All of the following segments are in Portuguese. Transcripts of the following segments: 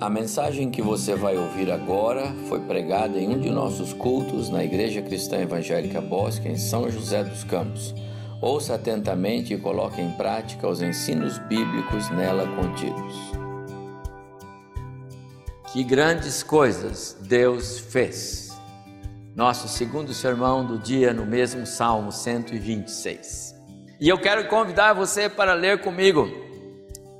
A mensagem que você vai ouvir agora foi pregada em um de nossos cultos na Igreja Cristã Evangélica Bosque, em São José dos Campos. Ouça atentamente e coloque em prática os ensinos bíblicos nela contidos. Que grandes coisas Deus fez! Nosso segundo sermão do dia no mesmo Salmo 126. E eu quero convidar você para ler comigo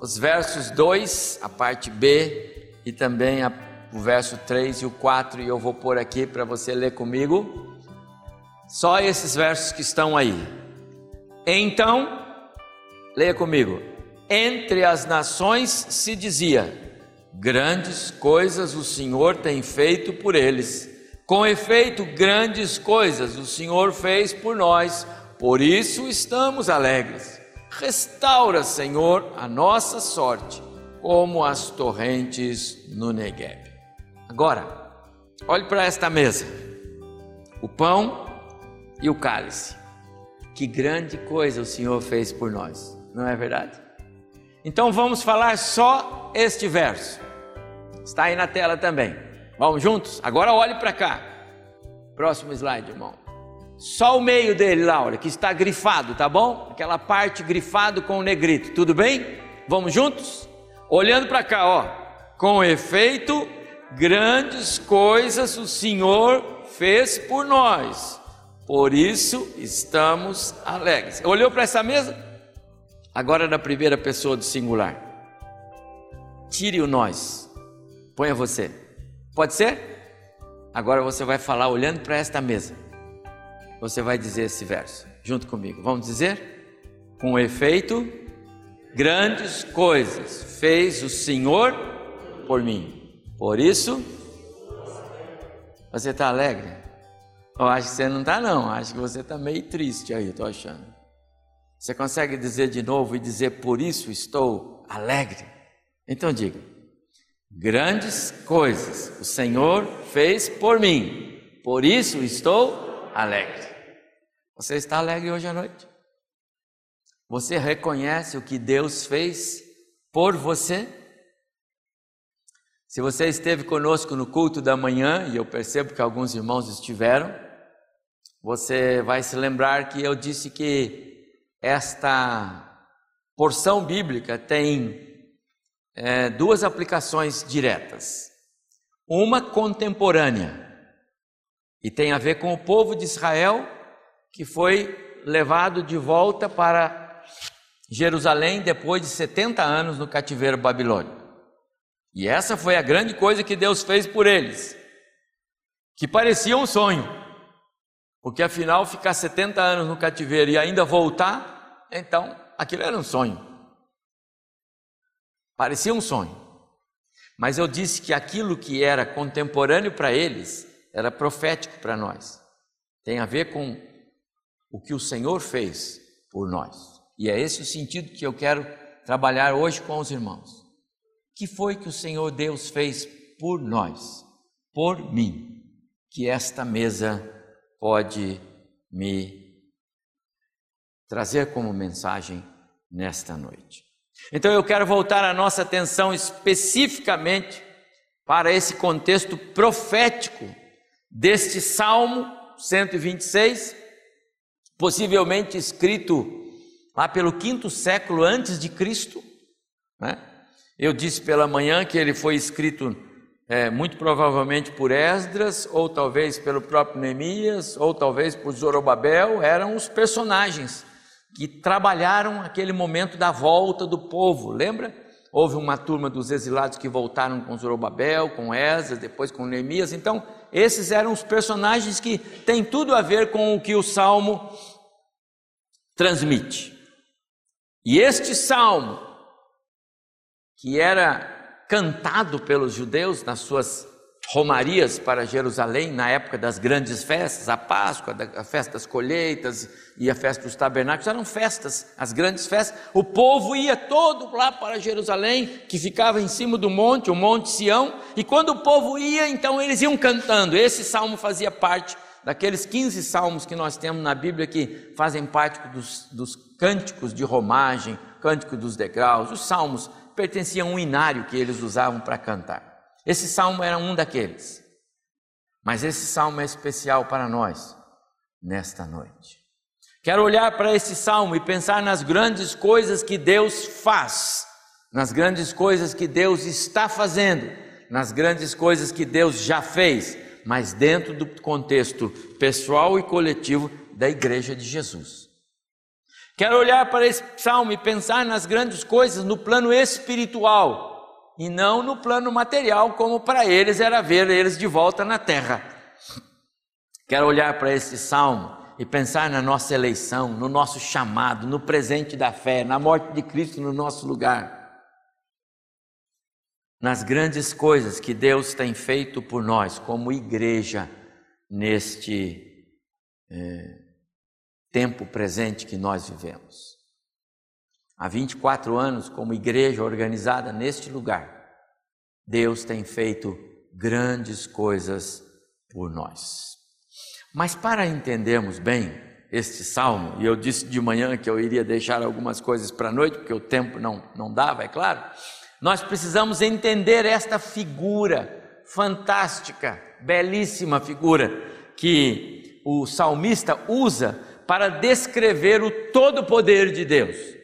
os versos 2, a parte B e também a, o verso 3 e o 4, e eu vou pôr aqui para você ler comigo. Só esses versos que estão aí. Então, leia comigo. Entre as nações se dizia: Grandes coisas o Senhor tem feito por eles. Com efeito, grandes coisas o Senhor fez por nós, por isso estamos alegres. Restaura, Senhor, a nossa sorte como as torrentes no Negev. Agora, olhe para esta mesa: o pão e o cálice. Que grande coisa o Senhor fez por nós, não é verdade? Então vamos falar só este verso. Está aí na tela também. Vamos juntos? Agora olhe para cá. Próximo slide, irmão. Só o meio dele, Laura, que está grifado, tá bom? Aquela parte grifado com o negrito, tudo bem? Vamos juntos? Olhando para cá, ó, com efeito, grandes coisas o Senhor fez por nós, por isso estamos alegres. Olhou para essa mesa? Agora na primeira pessoa do singular. Tire o nós, ponha você. Pode ser? Agora você vai falar olhando para esta mesa. Você vai dizer esse verso junto comigo. Vamos dizer? Com efeito, grandes coisas fez o Senhor por mim. Por isso, você está alegre? Eu acho que você não está, não. Acho que você está meio triste aí, estou achando. Você consegue dizer de novo e dizer por isso estou alegre? Então diga: grandes coisas o Senhor fez por mim, por isso estou alegre. Você está alegre hoje à noite? Você reconhece o que Deus fez por você? Se você esteve conosco no culto da manhã, e eu percebo que alguns irmãos estiveram, você vai se lembrar que eu disse que esta porção bíblica tem é, duas aplicações diretas. Uma contemporânea, e tem a ver com o povo de Israel que foi levado de volta para Jerusalém depois de 70 anos no cativeiro babilônico. E essa foi a grande coisa que Deus fez por eles, que parecia um sonho, porque afinal ficar 70 anos no cativeiro e ainda voltar, então aquilo era um sonho. Parecia um sonho. Mas eu disse que aquilo que era contemporâneo para eles era profético para nós. Tem a ver com o que o Senhor fez por nós. E é esse o sentido que eu quero trabalhar hoje com os irmãos. Que foi que o Senhor Deus fez por nós, por mim, que esta mesa pode me trazer como mensagem nesta noite. Então eu quero voltar a nossa atenção especificamente para esse contexto profético deste Salmo 126, possivelmente escrito lá pelo quinto século antes de Cristo. Né? Eu disse pela manhã que ele foi escrito é, muito provavelmente por Esdras, ou talvez pelo próprio Neemias, ou talvez por Zorobabel, eram os personagens que trabalharam aquele momento da volta do povo, lembra? Houve uma turma dos exilados que voltaram com Zorobabel, com Esdras, depois com Neemias. Então, esses eram os personagens que têm tudo a ver com o que o Salmo transmite. E este salmo, que era cantado pelos judeus nas suas romarias para Jerusalém, na época das grandes festas, a Páscoa, a festa das colheitas e a festa dos tabernáculos, eram festas, as grandes festas. O povo ia todo lá para Jerusalém, que ficava em cima do monte, o Monte Sião, e quando o povo ia, então eles iam cantando. Esse salmo fazia parte daqueles 15 salmos que nós temos na Bíblia que fazem parte dos, dos cânticos de romagem, cântico dos degraus, os salmos pertencia a um inário que eles usavam para cantar. Esse salmo era um daqueles. Mas esse salmo é especial para nós nesta noite. Quero olhar para esse salmo e pensar nas grandes coisas que Deus faz, nas grandes coisas que Deus está fazendo, nas grandes coisas que Deus já fez, mas dentro do contexto pessoal e coletivo da igreja de Jesus. Quero olhar para esse salmo e pensar nas grandes coisas no plano espiritual, e não no plano material, como para eles era ver eles de volta na terra. Quero olhar para esse salmo e pensar na nossa eleição, no nosso chamado, no presente da fé, na morte de Cristo no nosso lugar. Nas grandes coisas que Deus tem feito por nós, como igreja, neste é, tempo presente que nós vivemos há 24 anos como igreja organizada neste lugar, Deus tem feito grandes coisas por nós. Mas para entendermos bem este salmo, e eu disse de manhã que eu iria deixar algumas coisas para a noite, porque o tempo não, não dava, é claro, nós precisamos entender esta figura fantástica, belíssima figura que o salmista usa para descrever o todo poder de Deus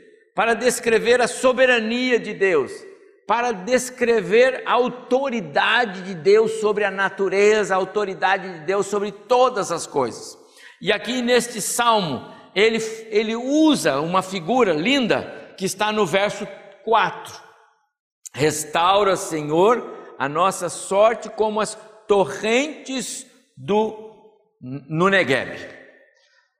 para descrever a soberania de Deus, para descrever a autoridade de Deus sobre a natureza, a autoridade de Deus sobre todas as coisas. E aqui neste salmo, ele, ele usa uma figura linda que está no verso 4. Restaura, Senhor, a nossa sorte como as torrentes do no.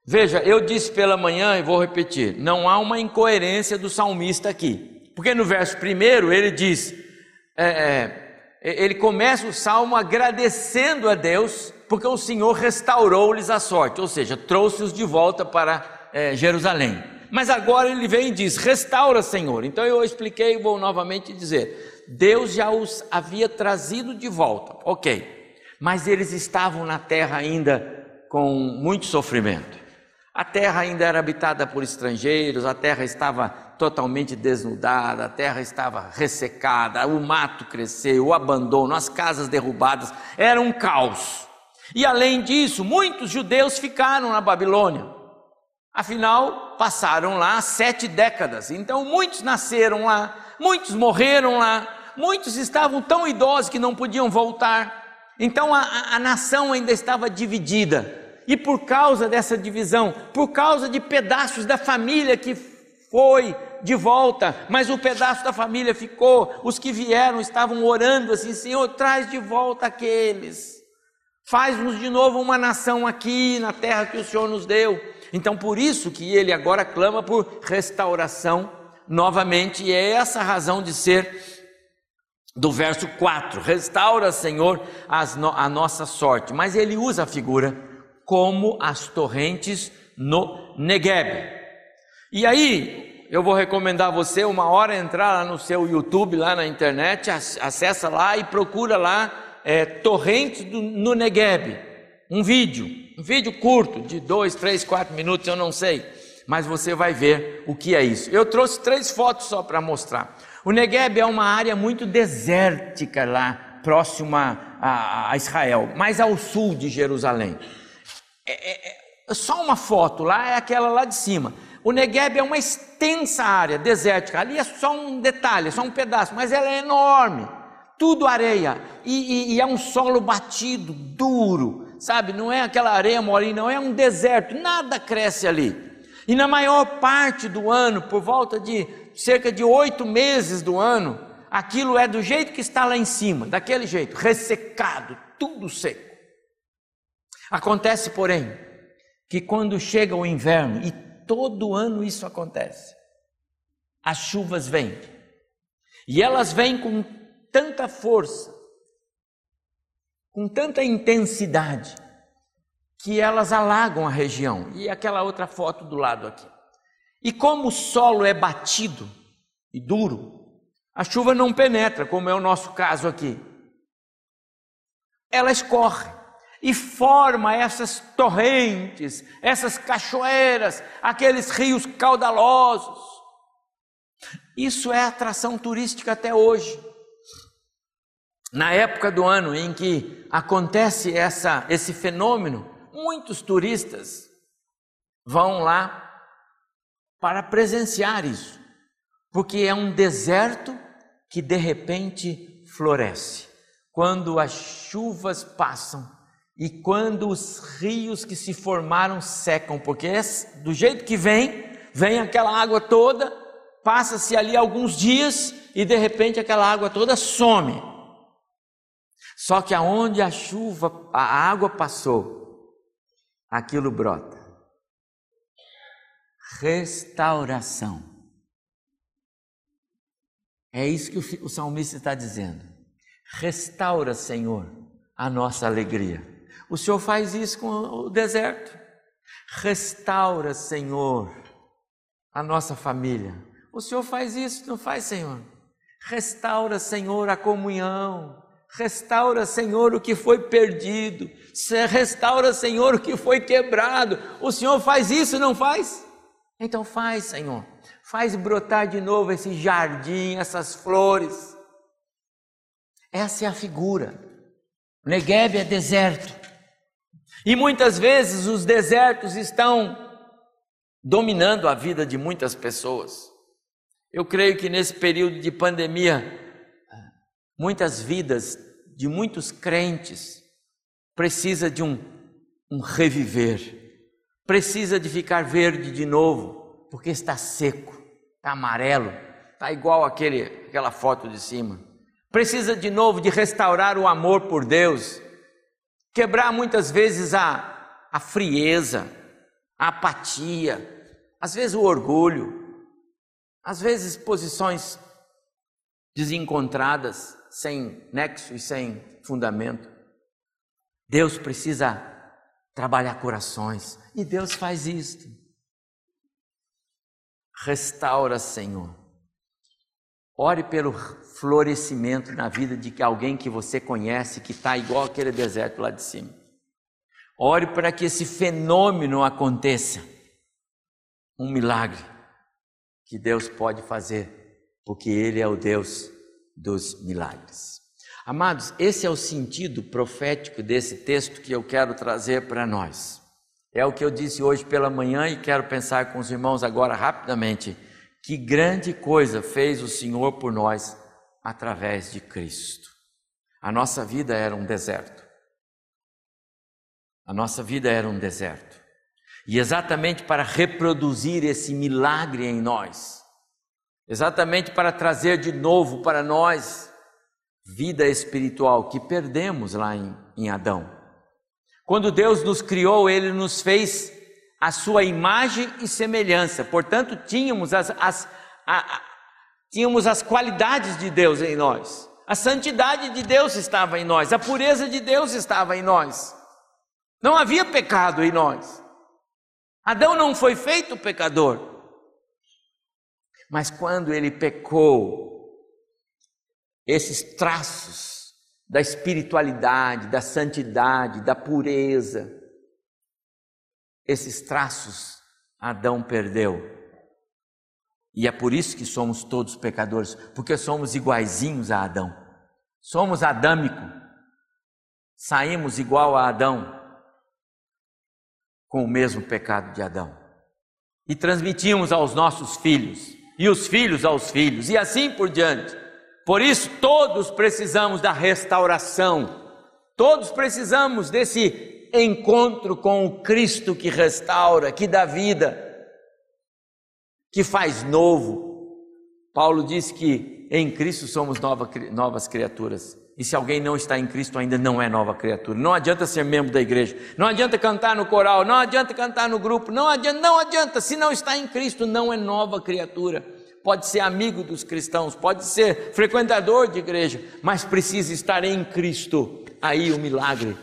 Veja, eu disse pela manhã e vou repetir: não há uma incoerência do salmista aqui, porque no verso primeiro ele diz, é, é, ele começa o salmo agradecendo a Deus, porque o Senhor restaurou-lhes a sorte, ou seja, trouxe-os de volta para é, Jerusalém. Mas agora ele vem e diz: restaura, Senhor. Então eu expliquei e vou novamente dizer: Deus já os havia trazido de volta, ok, mas eles estavam na terra ainda com muito sofrimento. A terra ainda era habitada por estrangeiros, a terra estava totalmente desnudada, a terra estava ressecada, o mato cresceu, o abandono, as casas derrubadas, era um caos. E além disso, muitos judeus ficaram na Babilônia. Afinal, passaram lá sete décadas, então muitos nasceram lá, muitos morreram lá, muitos estavam tão idosos que não podiam voltar. Então a, a, a nação ainda estava dividida. E por causa dessa divisão, por causa de pedaços da família que foi de volta, mas o pedaço da família ficou, os que vieram estavam orando assim: Senhor, traz de volta aqueles, faz-nos de novo uma nação aqui na terra que o Senhor nos deu. Então, por isso que ele agora clama por restauração novamente, e é essa a razão de ser do verso 4: restaura, Senhor, a nossa sorte. Mas ele usa a figura como as torrentes no Negueb. E aí, eu vou recomendar a você uma hora entrar lá no seu YouTube, lá na internet, acessa lá e procura lá é, torrentes do, no Negueb. Um vídeo, um vídeo curto, de dois, três, quatro minutos, eu não sei, mas você vai ver o que é isso. Eu trouxe três fotos só para mostrar. O Negueb é uma área muito desértica lá, próxima a, a Israel, mais ao sul de Jerusalém. É, é, é, só uma foto lá é aquela lá de cima. O Negev é uma extensa área desértica. Ali é só um detalhe, é só um pedaço, mas ela é enorme. Tudo areia e, e, e é um solo batido, duro, sabe? Não é aquela areia molinha, não é um deserto. Nada cresce ali. E na maior parte do ano, por volta de cerca de oito meses do ano, aquilo é do jeito que está lá em cima, daquele jeito, ressecado, tudo seco. Acontece, porém, que quando chega o inverno, e todo ano isso acontece, as chuvas vêm, e elas vêm com tanta força, com tanta intensidade, que elas alagam a região. E aquela outra foto do lado aqui. E como o solo é batido e duro, a chuva não penetra, como é o nosso caso aqui. Ela escorre e forma essas torrentes, essas cachoeiras, aqueles rios caudalosos. Isso é atração turística até hoje. Na época do ano em que acontece essa, esse fenômeno, muitos turistas vão lá para presenciar isso, porque é um deserto que de repente floresce. Quando as chuvas passam e quando os rios que se formaram secam, porque é do jeito que vem, vem aquela água toda, passa-se ali alguns dias e de repente aquela água toda some. Só que aonde a chuva, a água passou, aquilo brota. Restauração. É isso que o salmista está dizendo. Restaura, Senhor, a nossa alegria. O Senhor faz isso com o deserto. Restaura, Senhor, a nossa família. O Senhor faz isso, não faz, Senhor? Restaura, Senhor, a comunhão. Restaura, Senhor, o que foi perdido. Restaura, Senhor, o que foi quebrado. O Senhor faz isso, não faz? Então faz, Senhor. Faz brotar de novo esse jardim, essas flores. Essa é a figura. Negev é deserto. E muitas vezes os desertos estão dominando a vida de muitas pessoas. Eu creio que nesse período de pandemia, muitas vidas de muitos crentes precisa de um, um reviver, precisa de ficar verde de novo, porque está seco, está amarelo, está igual aquele, aquela foto de cima. Precisa de novo de restaurar o amor por Deus, quebrar muitas vezes a, a frieza, a apatia, às vezes o orgulho, às vezes posições desencontradas sem nexo e sem fundamento. Deus precisa trabalhar corações e Deus faz isto. Restaura, Senhor. Ore pelo florescimento na vida de alguém que você conhece que está igual aquele deserto lá de cima. Ore para que esse fenômeno aconteça. Um milagre que Deus pode fazer, porque Ele é o Deus dos milagres. Amados, esse é o sentido profético desse texto que eu quero trazer para nós. É o que eu disse hoje pela manhã e quero pensar com os irmãos agora rapidamente. Que grande coisa fez o Senhor por nós através de Cristo. A nossa vida era um deserto. A nossa vida era um deserto. E exatamente para reproduzir esse milagre em nós, exatamente para trazer de novo para nós vida espiritual que perdemos lá em, em Adão. Quando Deus nos criou, Ele nos fez a sua imagem e semelhança, portanto, tínhamos as, as, a, a, tínhamos as qualidades de Deus em nós, a santidade de Deus estava em nós, a pureza de Deus estava em nós, não havia pecado em nós. Adão não foi feito pecador, mas quando ele pecou, esses traços da espiritualidade, da santidade, da pureza, esses traços Adão perdeu. E é por isso que somos todos pecadores, porque somos iguaizinhos a Adão. Somos adâmico. Saímos igual a Adão com o mesmo pecado de Adão. E transmitimos aos nossos filhos e os filhos aos filhos, e assim por diante. Por isso, todos precisamos da restauração, todos precisamos desse encontro com o Cristo que restaura, que dá vida, que faz novo. Paulo diz que em Cristo somos nova, novas criaturas. E se alguém não está em Cristo, ainda não é nova criatura. Não adianta ser membro da igreja, não adianta cantar no coral, não adianta cantar no grupo, não adianta, não adianta. Se não está em Cristo, não é nova criatura. Pode ser amigo dos cristãos, pode ser frequentador de igreja, mas precisa estar em Cristo. Aí o milagre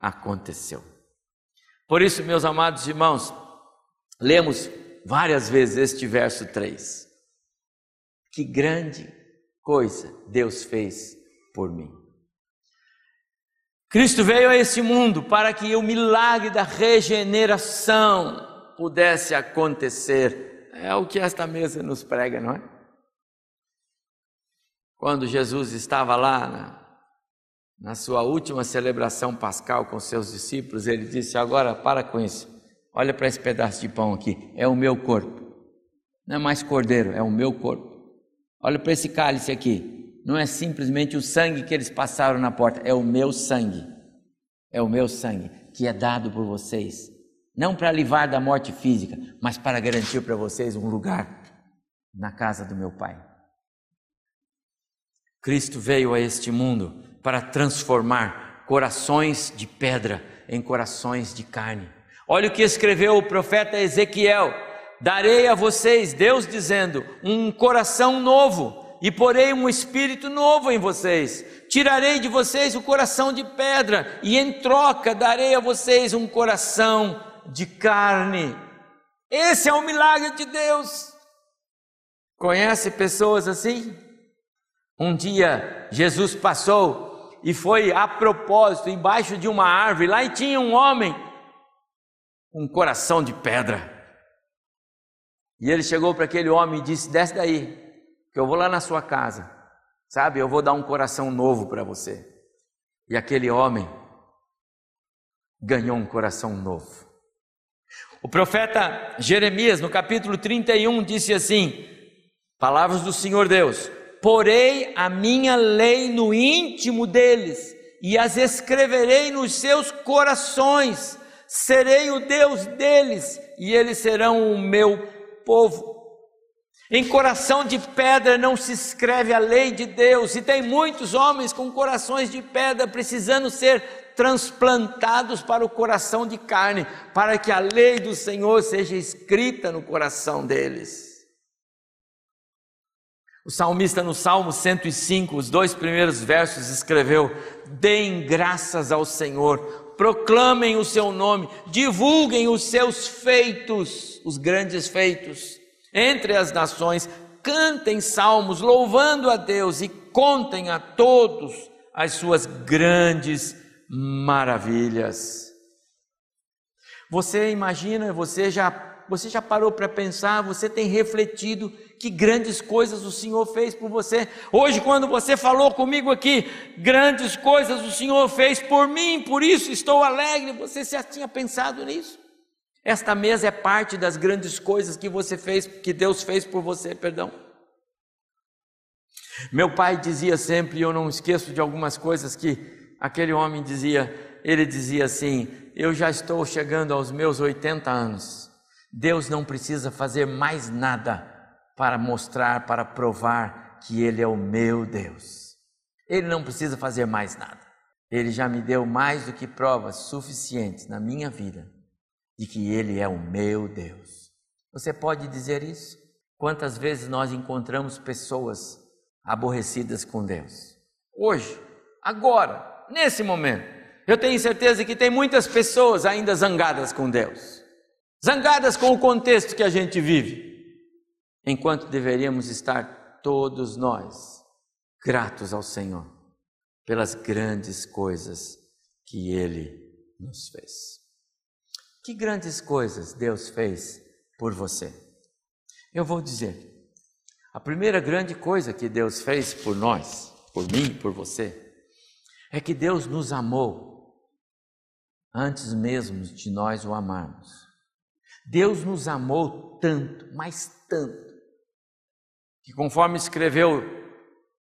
aconteceu. Por isso, meus amados irmãos, lemos várias vezes este verso 3. Que grande coisa Deus fez por mim. Cristo veio a este mundo para que o milagre da regeneração pudesse acontecer. É o que esta mesa nos prega, não é? quando Jesus estava lá na, na sua última celebração pascal com seus discípulos, ele disse: Agora para com isso, olha para esse pedaço de pão aqui, é o meu corpo. Não é mais cordeiro, é o meu corpo. Olha para esse cálice aqui, não é simplesmente o sangue que eles passaram na porta, é o meu sangue. É o meu sangue que é dado por vocês, não para livrar da morte física, mas para garantir para vocês um lugar na casa do meu Pai. Cristo veio a este mundo para transformar corações de pedra em corações de carne. Olha o que escreveu o profeta Ezequiel: Darei a vocês, Deus dizendo, um coração novo e porei um espírito novo em vocês. Tirarei de vocês o coração de pedra e em troca darei a vocês um coração de carne. Esse é o milagre de Deus. Conhece pessoas assim? Um dia Jesus passou e foi a propósito embaixo de uma árvore, lá e tinha um homem um coração de pedra. E ele chegou para aquele homem e disse: Desce daí, que eu vou lá na sua casa, sabe? Eu vou dar um coração novo para você. E aquele homem ganhou um coração novo. O profeta Jeremias, no capítulo 31, disse assim: Palavras do Senhor Deus: porei a minha lei no íntimo deles e as escreverei nos seus corações. Serei o Deus deles e eles serão o meu povo. Em coração de pedra não se escreve a lei de Deus, e tem muitos homens com corações de pedra precisando ser transplantados para o coração de carne, para que a lei do Senhor seja escrita no coração deles. O salmista no Salmo 105, os dois primeiros versos, escreveu: Deem graças ao Senhor, proclamem o seu nome, divulguem os seus feitos, os grandes feitos, entre as nações, cantem salmos, louvando a Deus e contem a todos as suas grandes maravilhas. Você imagina, você já, você já parou para pensar, você tem refletido que grandes coisas o Senhor fez por você. Hoje, quando você falou comigo aqui, grandes coisas o Senhor fez por mim, por isso estou alegre. Você já tinha pensado nisso? Esta mesa é parte das grandes coisas que você fez, que Deus fez por você, perdão. Meu pai dizia sempre, e eu não esqueço de algumas coisas que aquele homem dizia, ele dizia assim: Eu já estou chegando aos meus 80 anos, Deus não precisa fazer mais nada para mostrar, para provar que Ele é o meu Deus. Ele não precisa fazer mais nada. Ele já me deu mais do que provas suficientes na minha vida de que Ele é o meu Deus. Você pode dizer isso? Quantas vezes nós encontramos pessoas aborrecidas com Deus? Hoje, agora, nesse momento, eu tenho certeza que tem muitas pessoas ainda zangadas com Deus, zangadas com o contexto que a gente vive enquanto deveríamos estar todos nós gratos ao Senhor pelas grandes coisas que Ele nos fez. Que grandes coisas Deus fez por você? Eu vou dizer, a primeira grande coisa que Deus fez por nós, por mim, por você, é que Deus nos amou antes mesmo de nós o amarmos. Deus nos amou tanto, mas tanto, que conforme escreveu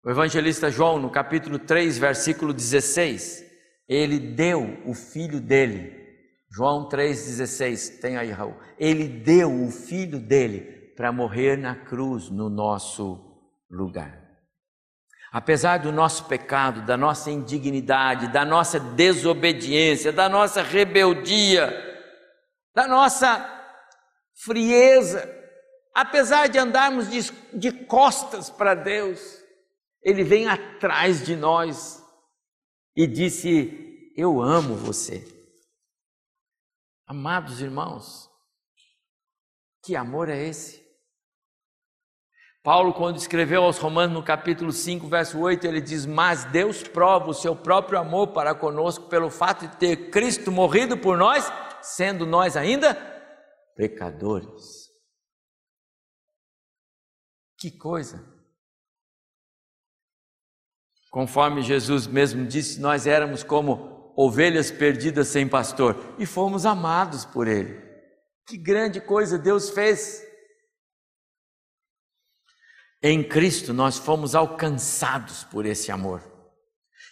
o evangelista João no capítulo 3, versículo 16, ele deu o filho dele. João 3,16, tem aí, Raul. Ele deu o filho dele para morrer na cruz no nosso lugar. Apesar do nosso pecado, da nossa indignidade, da nossa desobediência, da nossa rebeldia, da nossa frieza, apesar de andarmos de, de costas para Deus, Ele vem atrás de nós e disse: Eu amo você. Amados irmãos, que amor é esse? Paulo, quando escreveu aos Romanos no capítulo 5, verso 8, ele diz: Mas Deus prova o seu próprio amor para conosco pelo fato de ter Cristo morrido por nós, sendo nós ainda pecadores. Que coisa! Conforme Jesus mesmo disse, nós éramos como ovelhas perdidas sem pastor e fomos amados por Ele. Que grande coisa Deus fez! Em Cristo nós fomos alcançados por esse amor.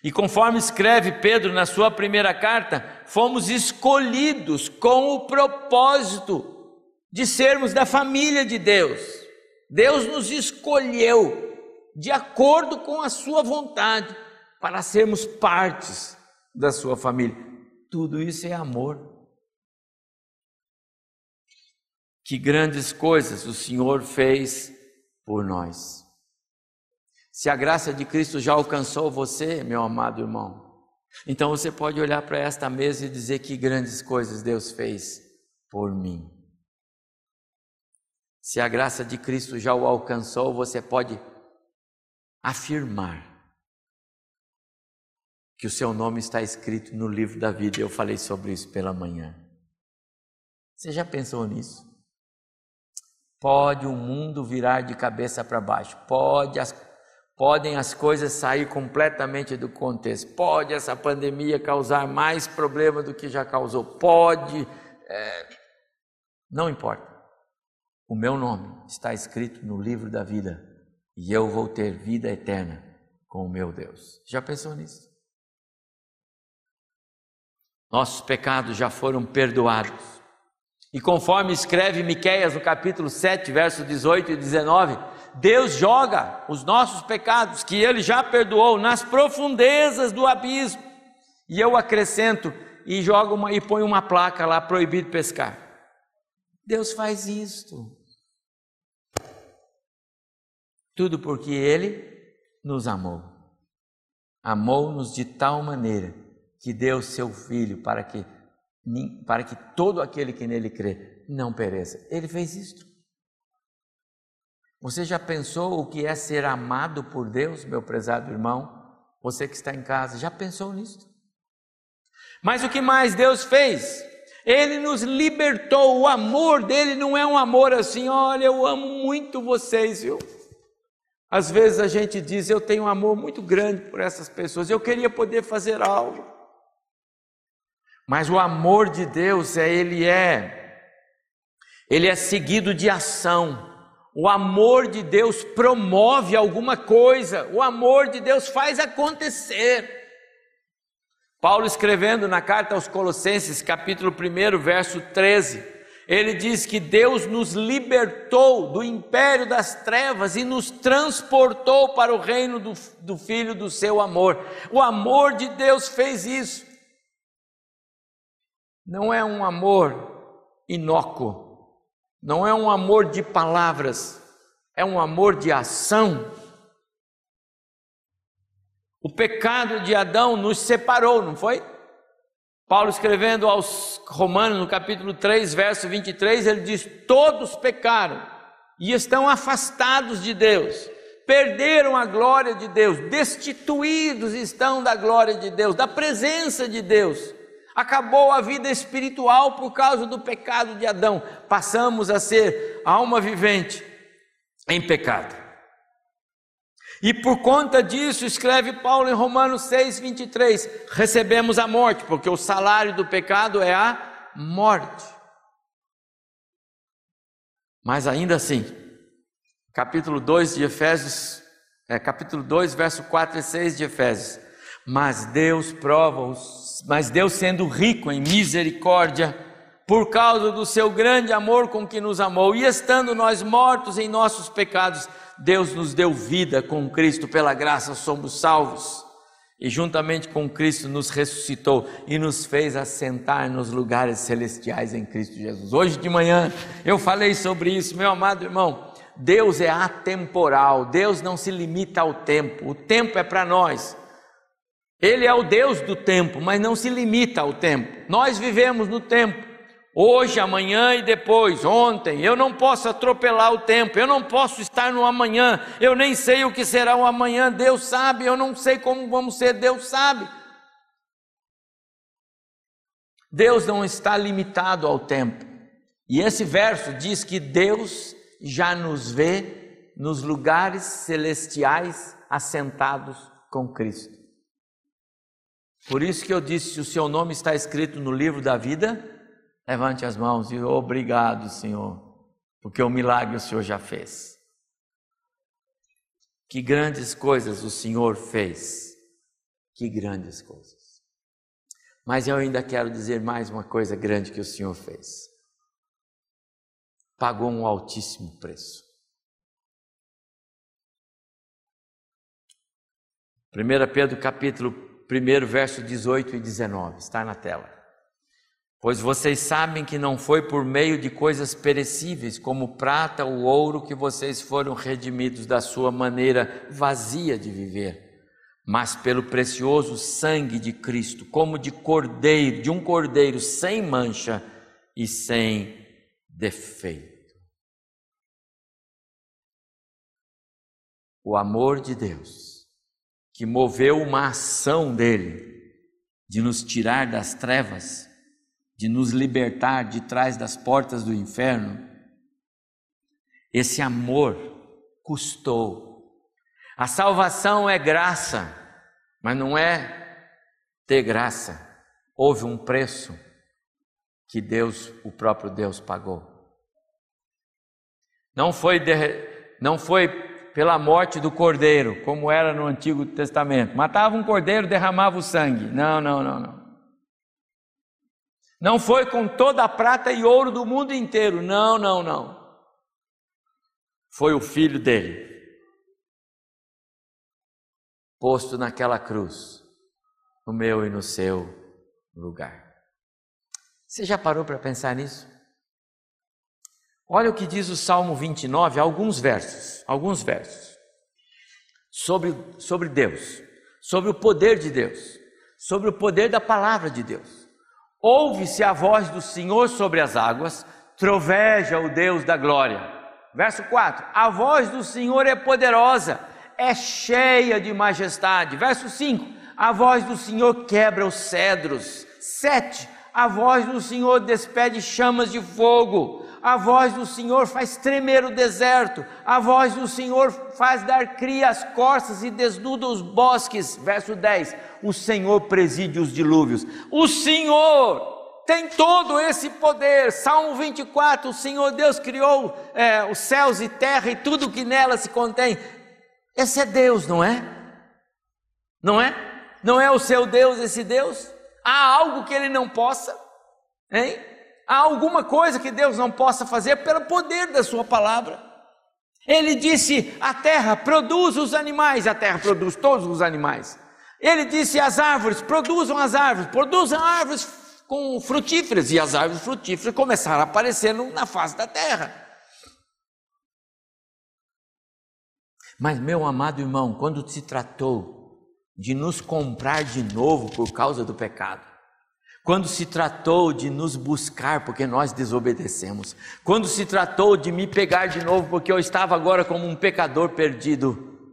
E conforme escreve Pedro na sua primeira carta, fomos escolhidos com o propósito de sermos da família de Deus. Deus nos escolheu de acordo com a sua vontade para sermos partes da sua família. Tudo isso é amor. Que grandes coisas o Senhor fez por nós. Se a graça de Cristo já alcançou você, meu amado irmão, então você pode olhar para esta mesa e dizer que grandes coisas Deus fez por mim. Se a graça de Cristo já o alcançou, você pode afirmar que o seu nome está escrito no livro da vida. Eu falei sobre isso pela manhã. Você já pensou nisso? Pode o mundo virar de cabeça para baixo, pode as Podem as coisas sair completamente do contexto. Pode essa pandemia causar mais problema do que já causou. Pode. É... Não importa. O meu nome está escrito no livro da vida e eu vou ter vida eterna com o meu Deus. Já pensou nisso? Nossos pecados já foram perdoados. E conforme escreve Miqueias no capítulo 7, verso 18 e 19, Deus joga os nossos pecados que ele já perdoou nas profundezas do abismo. E eu acrescento e jogo uma, e põe uma placa lá proibido pescar. Deus faz isto. Tudo porque ele nos amou. Amou-nos de tal maneira que deu seu filho para que para que todo aquele que nele crê não pereça. Ele fez isto. Você já pensou o que é ser amado por Deus, meu prezado irmão? Você que está em casa, já pensou nisso? Mas o que mais Deus fez? Ele nos libertou. O amor dele não é um amor assim, olha, eu amo muito vocês, viu? Às vezes a gente diz, eu tenho um amor muito grande por essas pessoas, eu queria poder fazer algo. Mas o amor de Deus é ele é ele é seguido de ação. O amor de Deus promove alguma coisa, o amor de Deus faz acontecer. Paulo escrevendo na carta aos Colossenses, capítulo 1, verso 13, ele diz que Deus nos libertou do império das trevas e nos transportou para o reino do, do Filho do seu amor. O amor de Deus fez isso. Não é um amor inócuo, não é um amor de palavras, é um amor de ação. O pecado de Adão nos separou, não foi? Paulo escrevendo aos Romanos, no capítulo 3, verso 23, ele diz: Todos pecaram e estão afastados de Deus, perderam a glória de Deus, destituídos estão da glória de Deus, da presença de Deus. Acabou a vida espiritual por causa do pecado de Adão. Passamos a ser alma vivente em pecado. E por conta disso, escreve Paulo em Romanos 6, 23, recebemos a morte, porque o salário do pecado é a morte. Mas ainda assim, capítulo 2 de Efésios, é, capítulo 2, verso 4 e 6 de Efésios, mas Deus prova os, mas Deus sendo rico em misericórdia, por causa do seu grande amor com que nos amou, e estando nós mortos em nossos pecados, Deus nos deu vida com Cristo, pela graça somos salvos. E juntamente com Cristo nos ressuscitou e nos fez assentar nos lugares celestiais em Cristo Jesus. Hoje de manhã eu falei sobre isso, meu amado irmão. Deus é atemporal, Deus não se limita ao tempo, o tempo é para nós. Ele é o Deus do tempo, mas não se limita ao tempo. Nós vivemos no tempo, hoje, amanhã e depois, ontem. Eu não posso atropelar o tempo, eu não posso estar no amanhã, eu nem sei o que será o amanhã, Deus sabe, eu não sei como vamos ser, Deus sabe. Deus não está limitado ao tempo. E esse verso diz que Deus já nos vê nos lugares celestiais assentados com Cristo. Por isso que eu disse: se o seu nome está escrito no livro da vida, levante as mãos e obrigado, Senhor, porque o milagre o Senhor já fez. Que grandes coisas o Senhor fez. Que grandes coisas. Mas eu ainda quero dizer mais uma coisa grande que o Senhor fez. Pagou um altíssimo preço. 1 Pedro capítulo 1, verso 18 e 19, está na tela. Pois vocês sabem que não foi por meio de coisas perecíveis, como prata ou ouro, que vocês foram redimidos da sua maneira vazia de viver, mas pelo precioso sangue de Cristo, como de cordeiro, de um cordeiro sem mancha e sem defeito. O amor de Deus que moveu uma ação dele de nos tirar das trevas, de nos libertar de trás das portas do inferno, esse amor custou. A salvação é graça, mas não é ter graça. Houve um preço que Deus, o próprio Deus, pagou. Não foi, de, não foi pela morte do cordeiro, como era no Antigo Testamento. Matava um cordeiro, derramava o sangue. Não, não, não, não. Não foi com toda a prata e ouro do mundo inteiro. Não, não, não. Foi o filho dele, posto naquela cruz, no meu e no seu lugar. Você já parou para pensar nisso? Olha o que diz o Salmo 29, alguns versos, alguns versos, sobre, sobre Deus, sobre o poder de Deus, sobre o poder da palavra de Deus. Ouve-se a voz do Senhor sobre as águas, troveja o Deus da glória. Verso 4: A voz do Senhor é poderosa, é cheia de majestade. Verso 5: A voz do Senhor quebra os cedros. 7: A voz do Senhor despede chamas de fogo a voz do Senhor faz tremer o deserto, a voz do Senhor faz dar cria às corças e desnuda os bosques. Verso 10: O Senhor preside os dilúvios, o Senhor tem todo esse poder. Salmo 24: O Senhor Deus criou é, os céus e terra e tudo que nela se contém. Esse é Deus, não é? Não é? Não é o seu Deus esse Deus? Há algo que ele não possa? Hein? Há alguma coisa que Deus não possa fazer pelo poder da Sua palavra. Ele disse: a terra produz os animais, a terra produz todos os animais. Ele disse: as árvores produzam as árvores, produzam árvores com frutíferas, e as árvores frutíferas começaram a aparecer na face da terra. Mas, meu amado irmão, quando se tratou de nos comprar de novo por causa do pecado, quando se tratou de nos buscar porque nós desobedecemos, quando se tratou de me pegar de novo porque eu estava agora como um pecador perdido,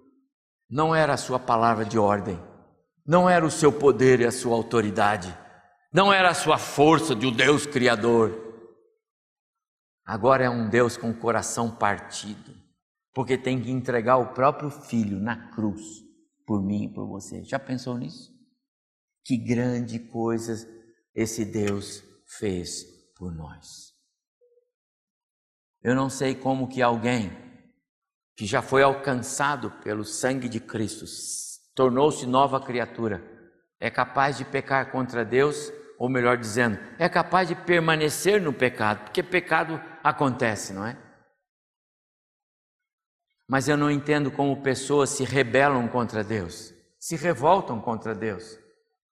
não era a sua palavra de ordem, não era o seu poder e a sua autoridade, não era a sua força de um Deus Criador. Agora é um Deus com o coração partido, porque tem que entregar o próprio filho na cruz por mim e por você. Já pensou nisso? Que grande coisa esse Deus fez por nós. Eu não sei como que alguém que já foi alcançado pelo sangue de Cristo, tornou-se nova criatura, é capaz de pecar contra Deus, ou melhor dizendo, é capaz de permanecer no pecado, porque pecado acontece, não é? Mas eu não entendo como pessoas se rebelam contra Deus, se revoltam contra Deus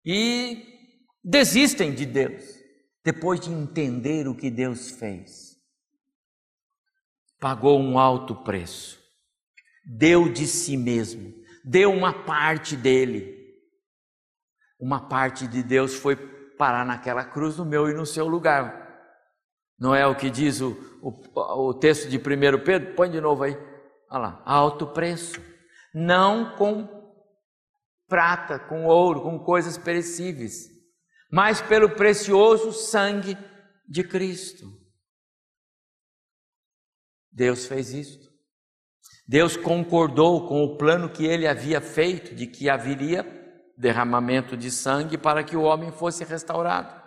e desistem de Deus, depois de entender o que Deus fez. Pagou um alto preço, deu de si mesmo, deu uma parte dele. Uma parte de Deus foi parar naquela cruz no meu e no seu lugar. Não é o que diz o, o, o texto de 1 Pedro? Põe de novo aí. Olha lá, alto preço. Não com prata, com ouro, com coisas perecíveis, mas pelo precioso sangue de Cristo. Deus fez isto. Deus concordou com o plano que ele havia feito de que haveria derramamento de sangue para que o homem fosse restaurado.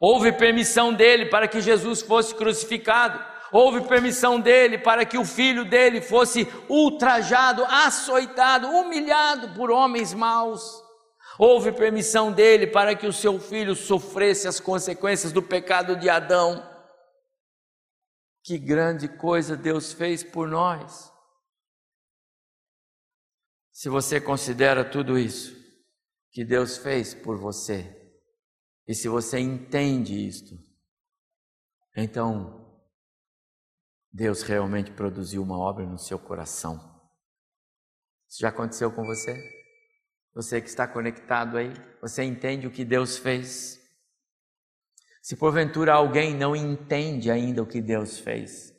Houve permissão dele para que Jesus fosse crucificado. Houve permissão dele para que o filho dele fosse ultrajado, açoitado, humilhado por homens maus. Houve permissão dele para que o seu filho sofresse as consequências do pecado de Adão. Que grande coisa Deus fez por nós. Se você considera tudo isso que Deus fez por você, e se você entende isto, então Deus realmente produziu uma obra no seu coração. Isso já aconteceu com você? Você que está conectado aí, você entende o que Deus fez? Se porventura alguém não entende ainda o que Deus fez,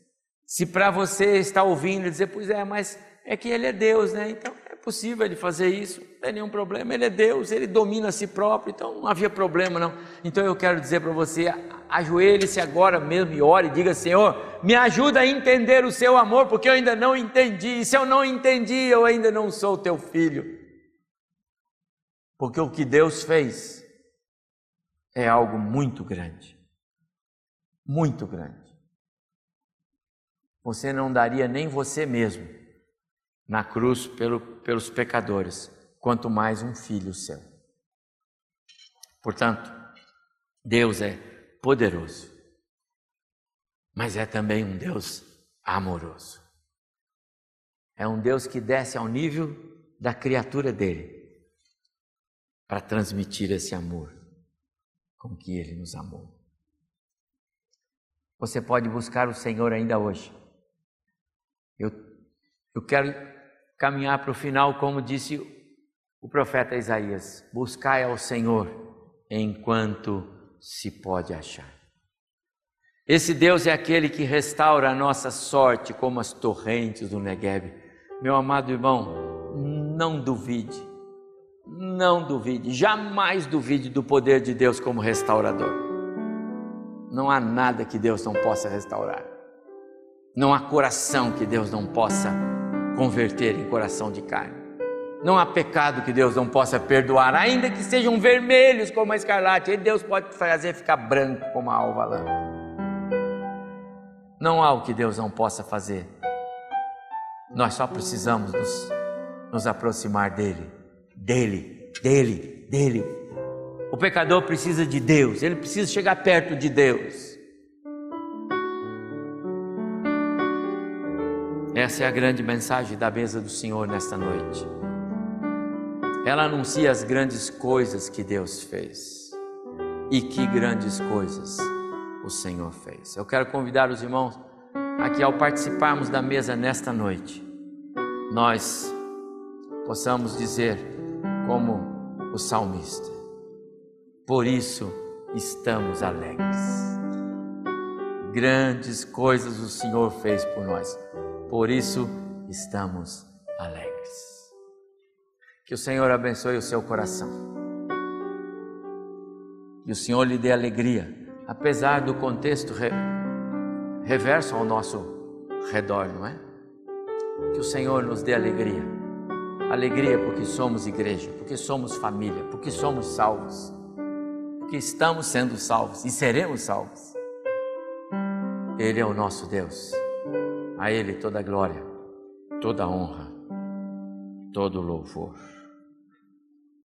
se para você está ouvindo e dizer, pois é, mas é que Ele é Deus, né? Então é possível Ele fazer isso, não tem nenhum problema, Ele é Deus, Ele domina a si próprio, então não havia problema não. Então eu quero dizer para você, ajoelhe-se agora mesmo e ore e diga, Senhor, me ajuda a entender o Seu amor, porque eu ainda não entendi, e se eu não entendi, eu ainda não sou Teu filho. Porque o que Deus fez é algo muito grande. Muito grande. Você não daria nem você mesmo na cruz pelo, pelos pecadores, quanto mais um filho seu. Portanto, Deus é poderoso, mas é também um Deus amoroso. É um Deus que desce ao nível da criatura dele para transmitir esse amor com que Ele nos amou. Você pode buscar o Senhor ainda hoje. Eu, eu quero caminhar para o final, como disse o profeta Isaías: buscai ao Senhor enquanto se pode achar. Esse Deus é aquele que restaura a nossa sorte como as torrentes do Negueb. Meu amado irmão, não duvide não duvide, jamais duvide do poder de Deus como restaurador. Não há nada que Deus não possa restaurar. Não há coração que Deus não possa converter em coração de carne. Não há pecado que Deus não possa perdoar, ainda que sejam vermelhos como a escarlate, Deus pode fazer ficar branco como a alva lã. Não há o que Deus não possa fazer. Nós só precisamos nos, nos aproximar dele dele, dele, dele. O pecador precisa de Deus, ele precisa chegar perto de Deus. Essa é a grande mensagem da mesa do Senhor nesta noite. Ela anuncia as grandes coisas que Deus fez. E que grandes coisas o Senhor fez. Eu quero convidar os irmãos a que, ao participarmos da mesa nesta noite, nós possamos dizer: como o salmista. Por isso estamos alegres. Grandes coisas o Senhor fez por nós. Por isso estamos alegres. Que o Senhor abençoe o seu coração. Que o Senhor lhe dê alegria, apesar do contexto re... reverso ao nosso redor, não é? Que o Senhor nos dê alegria Alegria porque somos igreja, porque somos família, porque somos salvos, porque estamos sendo salvos e seremos salvos. Ele é o nosso Deus. A Ele toda glória, toda honra, todo louvor.